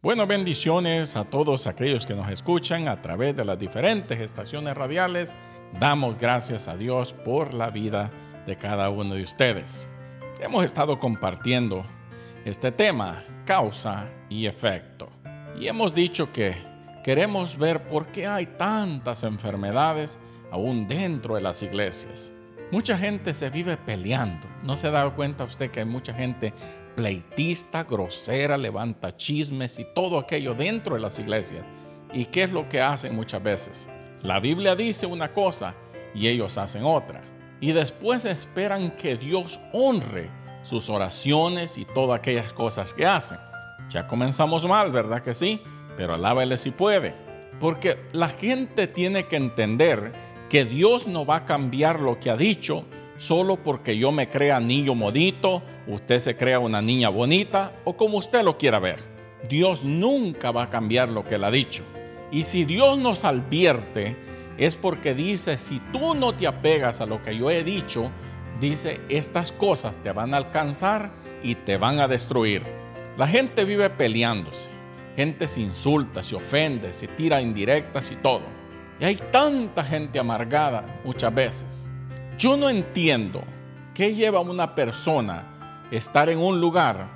Bueno, bendiciones a todos aquellos que nos escuchan a través de las diferentes estaciones radiales. Damos gracias a Dios por la vida de cada uno de ustedes. Hemos estado compartiendo este tema, causa y efecto. Y hemos dicho que queremos ver por qué hay tantas enfermedades aún dentro de las iglesias. Mucha gente se vive peleando. ¿No se ha dado cuenta usted que hay mucha gente pleitista, grosera, levanta chismes y todo aquello dentro de las iglesias. ¿Y qué es lo que hacen muchas veces? La Biblia dice una cosa y ellos hacen otra. Y después esperan que Dios honre sus oraciones y todas aquellas cosas que hacen. Ya comenzamos mal, ¿verdad que sí? Pero alábele si puede. Porque la gente tiene que entender que Dios no va a cambiar lo que ha dicho solo porque yo me crea niño modito, usted se crea una niña bonita o como usted lo quiera ver. Dios nunca va a cambiar lo que él ha dicho. Y si Dios nos advierte, es porque dice, si tú no te apegas a lo que yo he dicho, dice, estas cosas te van a alcanzar y te van a destruir. La gente vive peleándose. Gente se insulta, se ofende, se tira indirectas y todo. Y hay tanta gente amargada muchas veces. Yo no entiendo qué lleva a una persona estar en un lugar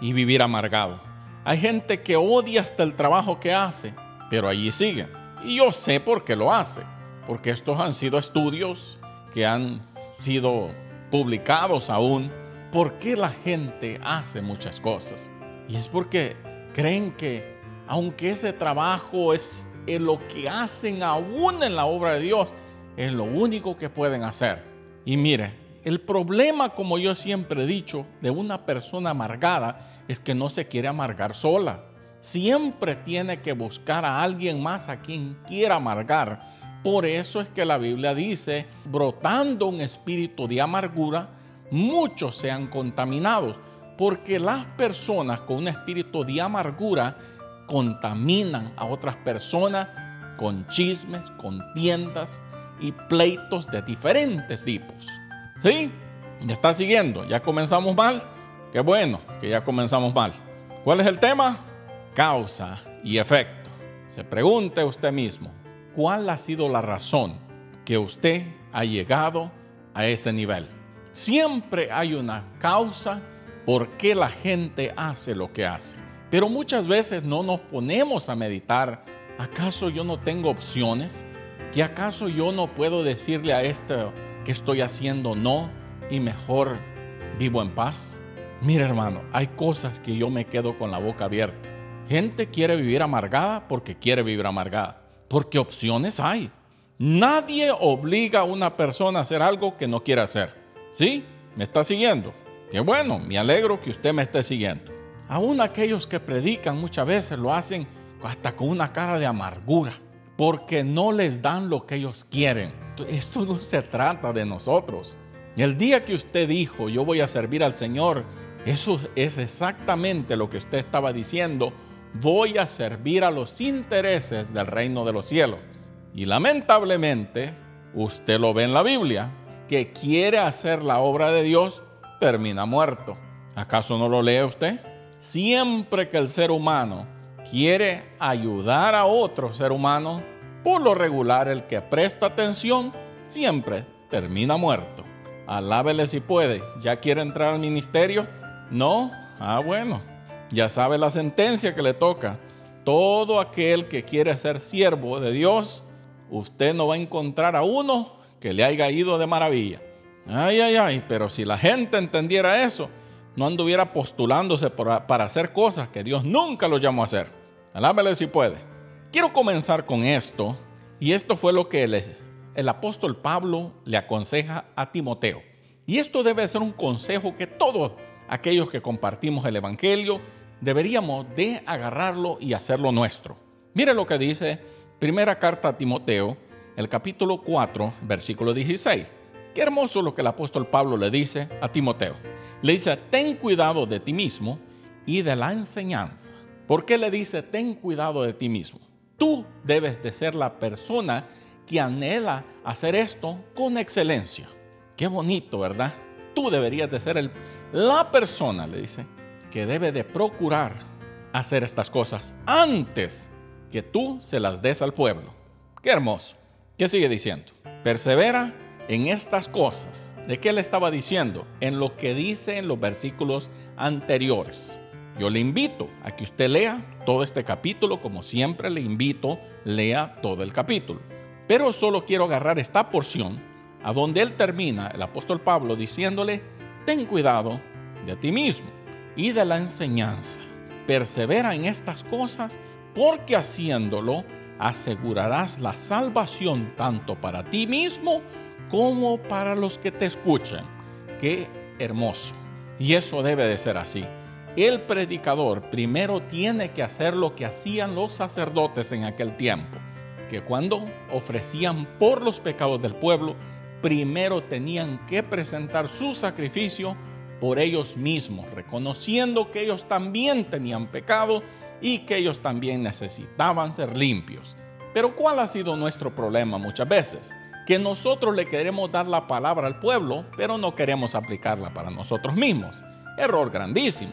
y vivir amargado. Hay gente que odia hasta el trabajo que hace, pero allí sigue. Y yo sé por qué lo hace, porque estos han sido estudios que han sido publicados aún. ¿Por qué la gente hace muchas cosas? Y es porque creen que aunque ese trabajo es lo que hacen aún en la obra de Dios, es lo único que pueden hacer. Y mire, el problema, como yo siempre he dicho, de una persona amargada es que no se quiere amargar sola. Siempre tiene que buscar a alguien más a quien quiera amargar. Por eso es que la Biblia dice, brotando un espíritu de amargura, muchos sean contaminados. Porque las personas con un espíritu de amargura contaminan a otras personas con chismes, con tiendas, y pleitos de diferentes tipos. ¿Sí? ¿Me está siguiendo? ¿Ya comenzamos mal? Qué bueno que ya comenzamos mal. ¿Cuál es el tema? Causa y efecto. Se pregunte usted mismo, ¿cuál ha sido la razón que usted ha llegado a ese nivel? Siempre hay una causa por qué la gente hace lo que hace. Pero muchas veces no nos ponemos a meditar, ¿acaso yo no tengo opciones? ¿Que acaso yo no puedo decirle a esto que estoy haciendo no y mejor vivo en paz? Mira hermano, hay cosas que yo me quedo con la boca abierta. Gente quiere vivir amargada porque quiere vivir amargada, porque opciones hay. Nadie obliga a una persona a hacer algo que no quiere hacer. ¿Sí? ¿Me está siguiendo? Qué bueno, me alegro que usted me esté siguiendo. Aún aquellos que predican muchas veces lo hacen hasta con una cara de amargura porque no les dan lo que ellos quieren. Esto no se trata de nosotros. El día que usted dijo, yo voy a servir al Señor, eso es exactamente lo que usted estaba diciendo, voy a servir a los intereses del reino de los cielos. Y lamentablemente, usted lo ve en la Biblia, que quiere hacer la obra de Dios, termina muerto. ¿Acaso no lo lee usted? Siempre que el ser humano quiere ayudar a otro ser humano, por lo regular el que presta atención siempre termina muerto. Alábele si puede. ¿Ya quiere entrar al ministerio? No. Ah, bueno. Ya sabe la sentencia que le toca. Todo aquel que quiere ser siervo de Dios, usted no va a encontrar a uno que le haya ido de maravilla. Ay, ay, ay, pero si la gente entendiera eso, no anduviera postulándose para hacer cosas que Dios nunca lo llamó a hacer. Alábele si puede. Quiero comenzar con esto, y esto fue lo que el, el apóstol Pablo le aconseja a Timoteo. Y esto debe ser un consejo que todos aquellos que compartimos el Evangelio deberíamos de agarrarlo y hacerlo nuestro. Mire lo que dice primera carta a Timoteo, el capítulo 4, versículo 16. Qué hermoso lo que el apóstol Pablo le dice a Timoteo. Le dice, ten cuidado de ti mismo y de la enseñanza ¿Por qué le dice, ten cuidado de ti mismo? Tú debes de ser la persona que anhela hacer esto con excelencia. Qué bonito, ¿verdad? Tú deberías de ser el, la persona, le dice, que debe de procurar hacer estas cosas antes que tú se las des al pueblo. Qué hermoso. ¿Qué sigue diciendo? Persevera en estas cosas. ¿De qué le estaba diciendo? En lo que dice en los versículos anteriores. Yo le invito a que usted lea todo este capítulo, como siempre le invito, lea todo el capítulo. Pero solo quiero agarrar esta porción a donde él termina, el apóstol Pablo, diciéndole, ten cuidado de ti mismo y de la enseñanza. Persevera en estas cosas porque haciéndolo asegurarás la salvación tanto para ti mismo como para los que te escuchan. Qué hermoso. Y eso debe de ser así. El predicador primero tiene que hacer lo que hacían los sacerdotes en aquel tiempo, que cuando ofrecían por los pecados del pueblo, primero tenían que presentar su sacrificio por ellos mismos, reconociendo que ellos también tenían pecado y que ellos también necesitaban ser limpios. Pero ¿cuál ha sido nuestro problema muchas veces? Que nosotros le queremos dar la palabra al pueblo, pero no queremos aplicarla para nosotros mismos. Error grandísimo.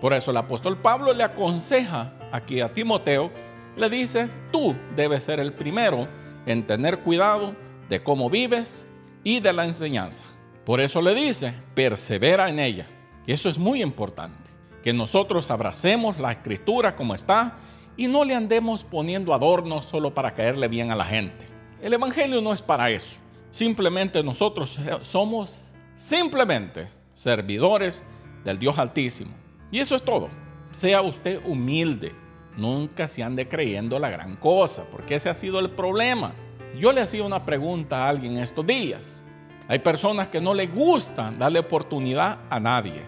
Por eso el apóstol Pablo le aconseja aquí a Timoteo, le dice, tú debes ser el primero en tener cuidado de cómo vives y de la enseñanza. Por eso le dice, persevera en ella. Y eso es muy importante, que nosotros abracemos la escritura como está y no le andemos poniendo adornos solo para caerle bien a la gente. El Evangelio no es para eso. Simplemente nosotros somos simplemente servidores del Dios Altísimo. Y eso es todo. Sea usted humilde. Nunca se ande creyendo la gran cosa, porque ese ha sido el problema. Yo le hacía una pregunta a alguien estos días. Hay personas que no les gusta darle oportunidad a nadie.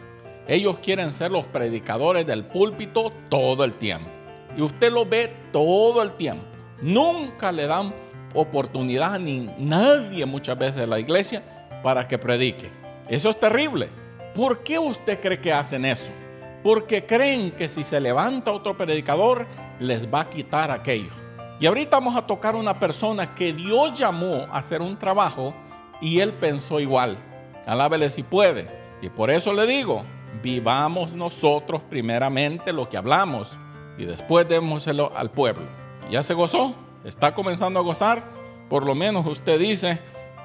Ellos quieren ser los predicadores del púlpito todo el tiempo. Y usted lo ve todo el tiempo. Nunca le dan oportunidad ni nadie muchas veces de la iglesia para que predique. Eso es terrible. ¿Por qué usted cree que hacen eso? Porque creen que si se levanta otro predicador les va a quitar aquello. Y ahorita vamos a tocar una persona que Dios llamó a hacer un trabajo y él pensó igual. Alábele si puede. Y por eso le digo, vivamos nosotros primeramente lo que hablamos y después démoselo al pueblo. ¿Ya se gozó? ¿Está comenzando a gozar? Por lo menos usted dice,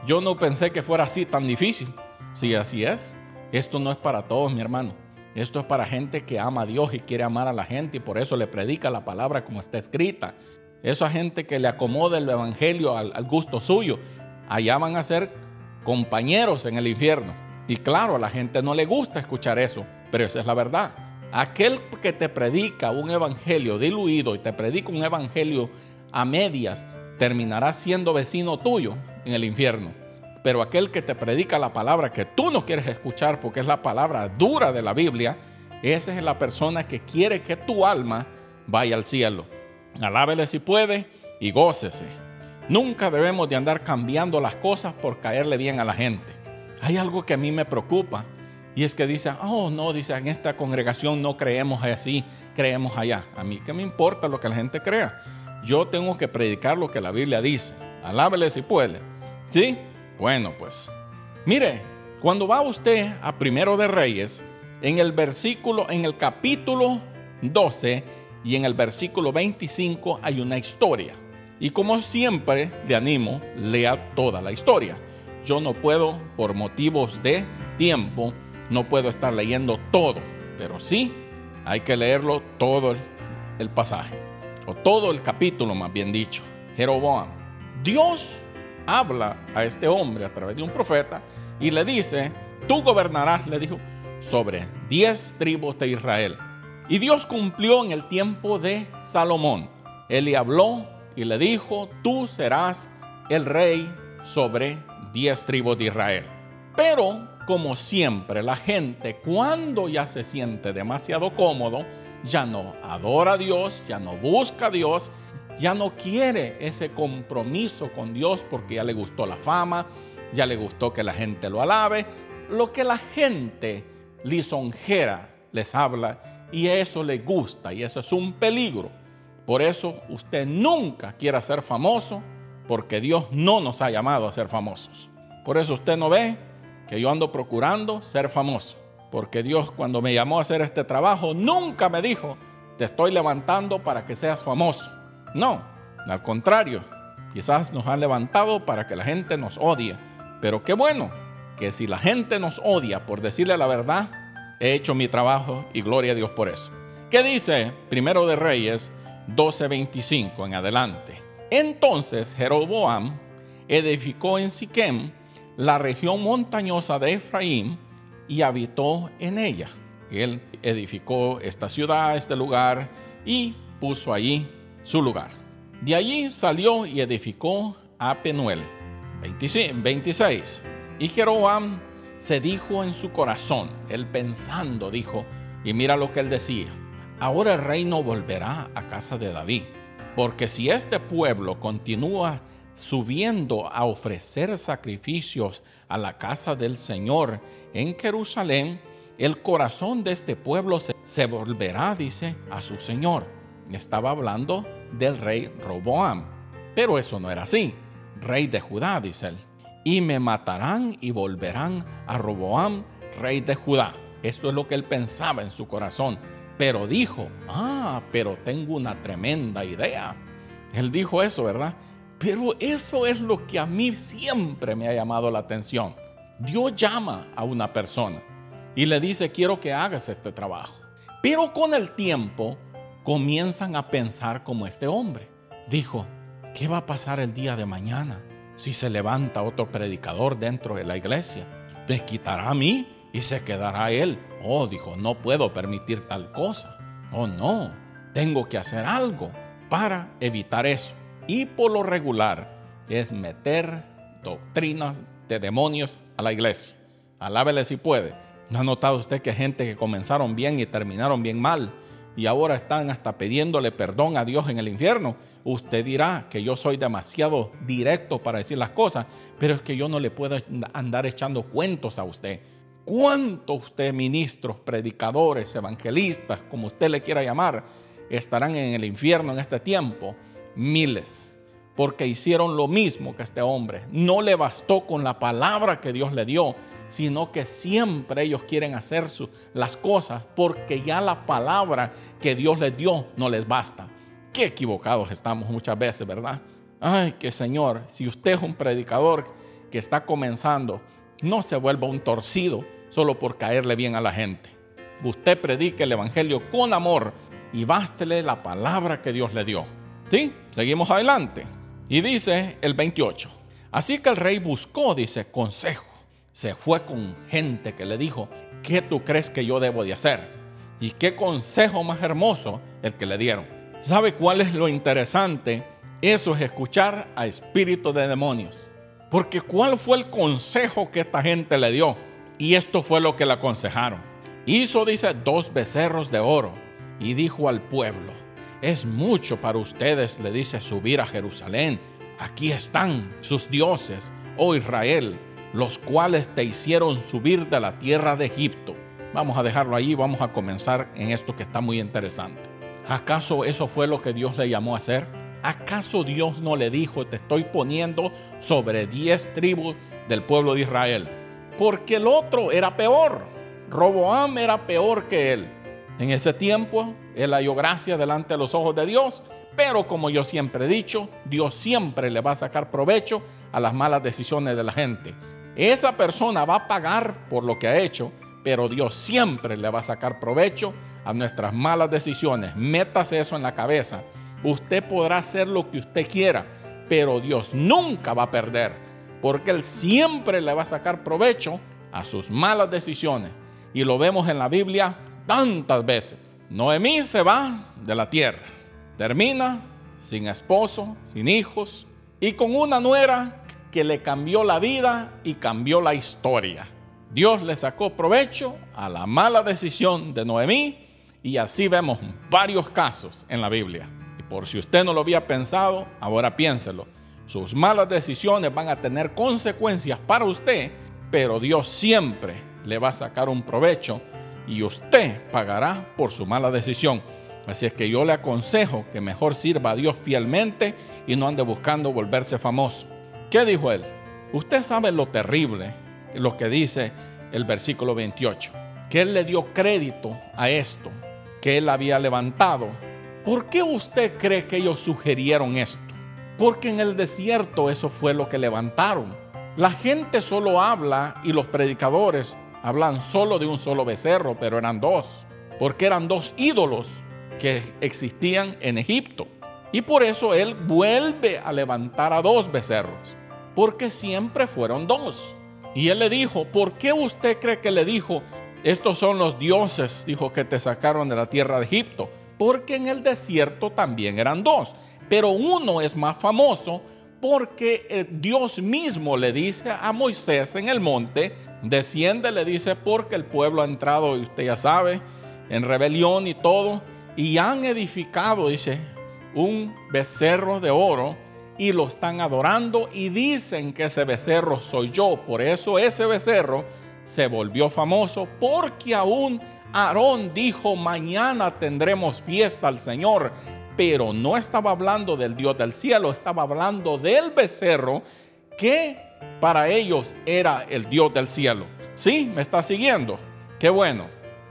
yo no pensé que fuera así tan difícil. Si así es, esto no es para todos, mi hermano. Esto es para gente que ama a Dios y quiere amar a la gente y por eso le predica la palabra como está escrita. Esa gente que le acomoda el evangelio al, al gusto suyo, allá van a ser compañeros en el infierno. Y claro, a la gente no le gusta escuchar eso, pero esa es la verdad. Aquel que te predica un evangelio diluido y te predica un evangelio a medias, terminará siendo vecino tuyo en el infierno. Pero aquel que te predica la palabra que tú no quieres escuchar porque es la palabra dura de la Biblia, esa es la persona que quiere que tu alma vaya al cielo. Alábele si puede y gócese. Nunca debemos de andar cambiando las cosas por caerle bien a la gente. Hay algo que a mí me preocupa y es que dicen, oh no, dice, en esta congregación no creemos así, creemos allá. A mí qué me importa lo que la gente crea. Yo tengo que predicar lo que la Biblia dice. Alábele si puede. ¿Sí? Bueno, pues. Mire, cuando va usted a Primero de Reyes, en el versículo, en el capítulo 12 y en el versículo 25 hay una historia. Y como siempre, le animo, lea toda la historia. Yo no puedo, por motivos de tiempo, no puedo estar leyendo todo, pero sí hay que leerlo todo el, pasaje, o todo el capítulo más bien dicho. Jeroboam. Dios habla a este hombre a través de un profeta y le dice, tú gobernarás, le dijo, sobre diez tribus de Israel. Y Dios cumplió en el tiempo de Salomón. Él le habló y le dijo, tú serás el rey sobre diez tribus de Israel. Pero, como siempre, la gente cuando ya se siente demasiado cómodo, ya no adora a Dios, ya no busca a Dios, ya no quiere ese compromiso con Dios porque ya le gustó la fama, ya le gustó que la gente lo alabe, lo que la gente lisonjera les habla y eso le gusta y eso es un peligro. Por eso usted nunca quiera ser famoso, porque Dios no nos ha llamado a ser famosos. Por eso usted no ve que yo ando procurando ser famoso, porque Dios cuando me llamó a hacer este trabajo nunca me dijo te estoy levantando para que seas famoso. No, al contrario, quizás nos han levantado para que la gente nos odie. Pero qué bueno que si la gente nos odia por decirle la verdad, he hecho mi trabajo y gloria a Dios por eso. ¿Qué dice Primero de Reyes 12:25 en adelante? Entonces Jeroboam edificó en Siquem la región montañosa de Efraín y habitó en ella. Él edificó esta ciudad, este lugar y puso allí su lugar. De allí salió y edificó a Penuel. 26. Y Jeroboam se dijo en su corazón, él pensando, dijo, y mira lo que él decía, ahora el reino volverá a casa de David, porque si este pueblo continúa subiendo a ofrecer sacrificios a la casa del Señor en Jerusalén, el corazón de este pueblo se, volverá, dice, a su Señor. Estaba hablando del rey Roboam, pero eso no era así. Rey de Judá, dice él. Y me matarán y volverán a Roboam, rey de Judá. Esto es lo que él pensaba en su corazón. Pero dijo, ah, pero tengo una tremenda idea. Él dijo eso, ¿verdad? Pero eso es lo que a mí siempre me ha llamado la atención. Dios llama a una persona y le dice, quiero que hagas este trabajo. Pero con el tiempo comienzan a pensar como este hombre. Dijo, ¿qué va a pasar el día de mañana si se levanta otro predicador dentro de la iglesia? ¿Me quitará a mí y se quedará él? Oh, dijo, no puedo permitir tal cosa. Oh, no, tengo que hacer algo para evitar eso y por lo regular es meter doctrinas de demonios a la iglesia. Alábele si puede. ¿No ha notado usted que gente que comenzaron bien y terminaron bien mal y ahora están hasta pidiéndole perdón a Dios en el infierno? Usted dirá que yo soy demasiado directo para decir las cosas, pero es que yo no le puedo andar echando cuentos a usted. ¿Cuántos usted, ministros, predicadores, evangelistas, como usted le quiera llamar, estarán en el infierno en este tiempo? Miles, porque hicieron lo mismo que este hombre. No le bastó con la palabra que Dios le dio, sino que siempre ellos quieren hacer las cosas porque ya la palabra que Dios les dio no les basta. Qué equivocados estamos muchas veces, ¿verdad? Ay, que Señor, si usted es un predicador que está comenzando, no se vuelva un torcido solo por caerle bien a la gente. Usted predique el Evangelio con amor y bástele la palabra que Dios le dio. ¿Sí? Seguimos adelante. Y dice el 28. Así que el rey buscó, dice, consejo. Se fue con gente que le dijo, ¿qué tú crees que yo debo de hacer? Y qué consejo más hermoso el que le dieron. ¿Sabe cuál es lo interesante? Eso es escuchar a espíritus de demonios. Porque ¿cuál fue el consejo que esta gente le dio? Y esto fue lo que le aconsejaron. Hizo, dice, dos becerros de oro y dijo al pueblo, es mucho para ustedes, le dice, subir a Jerusalén. Aquí están sus dioses, oh Israel, los cuales te hicieron subir de la tierra de Egipto. Vamos a dejarlo allí, vamos a comenzar en esto que está muy interesante. ¿Acaso eso fue lo que Dios le llamó a hacer? ¿Acaso Dios no le dijo, te estoy poniendo sobre diez tribus del pueblo de Israel? Porque el otro era peor. Roboam era peor que él. En ese tiempo, él halló gracia delante de los ojos de Dios, pero como yo siempre he dicho, Dios siempre le va a sacar provecho a las malas decisiones de la gente. Esa persona va a pagar por lo que ha hecho, pero Dios siempre le va a sacar provecho a nuestras malas decisiones. Métase eso en la cabeza. Usted podrá hacer lo que usted quiera, pero Dios nunca va a perder, porque Él siempre le va a sacar provecho a sus malas decisiones. Y lo vemos en la Biblia tantas veces. Noemí se va de la tierra, termina sin esposo, sin hijos y con una nuera que le cambió la vida y cambió la historia. Dios le sacó provecho a la mala decisión de Noemí y así vemos varios casos en la Biblia. Y por si usted no lo había pensado, ahora piénselo. Sus malas decisiones van a tener consecuencias para usted, pero Dios siempre le va a sacar un provecho y usted pagará por su mala decisión. Así es que yo le aconsejo que mejor sirva a Dios fielmente y no ande buscando volverse famoso. ¿Qué dijo él? Usted sabe lo terrible, lo que dice el versículo 28, que él le dio crédito a esto que él había levantado. ¿Por qué usted cree que ellos sugirieron esto? Porque en el desierto eso fue lo que levantaron. La gente solo habla y los predicadores hablan solo de un solo becerro, pero eran dos, porque eran dos ídolos que existían en Egipto. Y por eso él vuelve a levantar a dos becerros, porque siempre fueron dos. Y él le dijo, ¿por qué usted cree que le dijo, estos son los dioses, dijo, que te sacaron de la tierra de Egipto? Porque en el desierto también eran dos, pero uno es más famoso porque eh, Dios mismo le dice a Moisés en el monte, desciende, le dice, porque el pueblo ha entrado, y usted ya sabe, en rebelión y todo, y han edificado, dice, un becerro de oro y lo están adorando y dicen que ese becerro soy yo. Por eso ese becerro se volvió famoso porque aún Aarón dijo, mañana tendremos fiesta al Señor. Pero no estaba hablando del Dios del cielo, estaba hablando del becerro que para ellos era el Dios del cielo. ¿Sí? ¿Me está siguiendo? Qué bueno.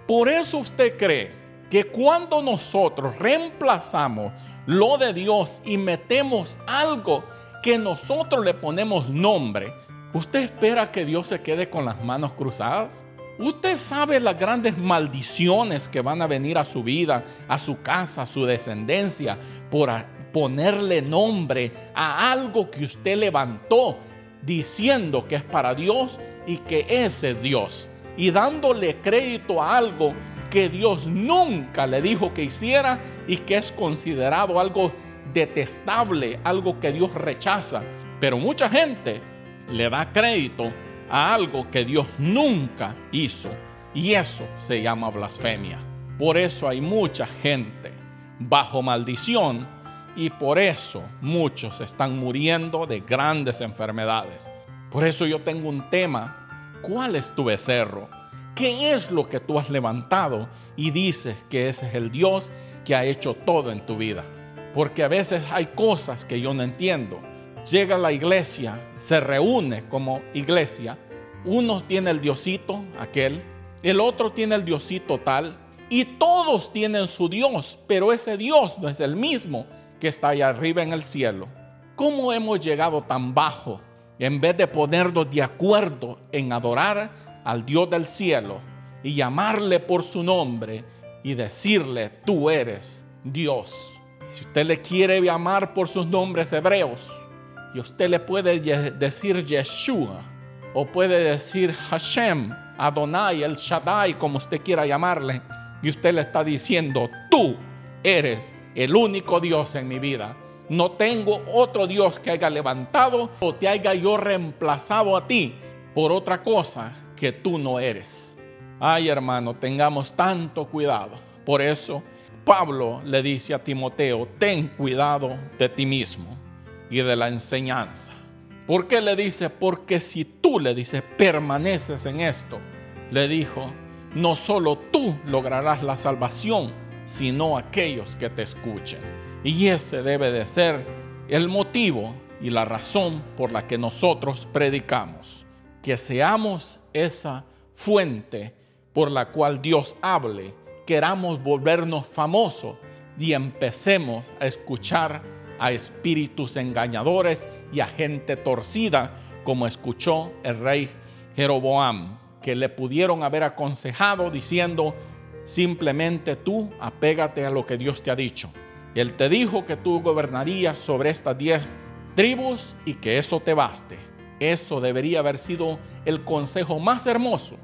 Por eso usted cree que cuando nosotros reemplazamos lo de Dios y metemos algo que nosotros le ponemos nombre, ¿usted espera que Dios se quede con las manos cruzadas? Usted sabe las grandes maldiciones que van a venir a su vida, a su casa, a su descendencia, por ponerle nombre a algo que usted levantó diciendo que es para Dios y que ese es Dios. Y dándole crédito a algo que Dios nunca le dijo que hiciera y que es considerado algo detestable, algo que Dios rechaza. Pero mucha gente le da crédito a algo que Dios nunca hizo. Y eso se llama blasfemia. Por eso hay mucha gente bajo maldición y por eso muchos están muriendo de grandes enfermedades. Por eso yo tengo un tema. ¿Cuál es tu becerro? ¿Qué es lo que tú has levantado y dices que ese es el Dios que ha hecho todo en tu vida? Porque a veces hay cosas que yo no entiendo. Llega a la iglesia, se reúne como iglesia. Uno tiene el diosito, aquel, el otro tiene el diosito tal, y todos tienen su Dios, pero ese Dios no es el mismo que está allá arriba en el cielo. ¿Cómo hemos llegado tan bajo? En vez de ponernos de acuerdo en adorar al Dios del cielo y llamarle por su nombre y decirle, tú eres Dios. Si usted le quiere llamar por sus nombres hebreos, y usted le puede decir Yeshua, o puede decir Hashem, Adonai, el Shaddai, como usted quiera llamarle, y usted le está diciendo, tú eres el único Dios en mi vida. No tengo otro Dios que haya levantado o te haya yo reemplazado a ti por otra cosa que tú no eres. Ay hermano, tengamos tanto cuidado. Por eso Pablo le dice a Timoteo, ten cuidado de ti mismo y de la enseñanza. ¿Por qué le dice? Porque si tú le dices, permaneces en esto, le dijo, no solo tú lograrás la salvación, sino aquellos que te escuchen. Y ese debe de ser el motivo y la razón por la que nosotros predicamos. Que seamos esa fuente por la cual Dios hable, queramos volvernos famosos y empecemos a escuchar a espíritus engañadores y a gente torcida, como escuchó el rey Jeroboam, que le pudieron haber aconsejado diciendo, simplemente tú apégate a lo que Dios te ha dicho. Él te dijo que tú gobernarías sobre estas diez tribus y que eso te baste. Eso debería haber sido el consejo más hermoso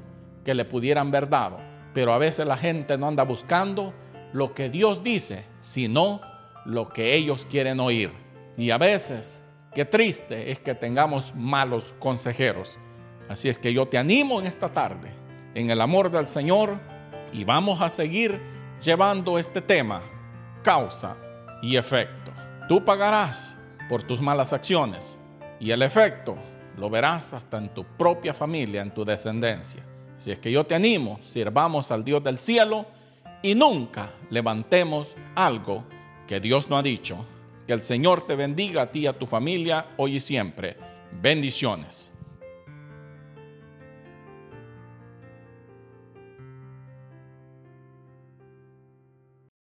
que le pudieran haber dado. Pero a veces la gente no anda buscando lo que Dios dice, sino lo que ellos quieren oír. Y a veces, qué triste es que tengamos malos consejeros. Así es que yo te animo en esta tarde, en el amor del Señor, y vamos a seguir llevando este tema, causa y efecto. Tú pagarás por tus malas acciones y el efecto lo verás hasta en tu propia familia, en tu descendencia. Si es que yo te animo, sirvamos al Dios del cielo y nunca levantemos algo que Dios no ha dicho. Que el Señor te bendiga a ti y a tu familia hoy y siempre. Bendiciones.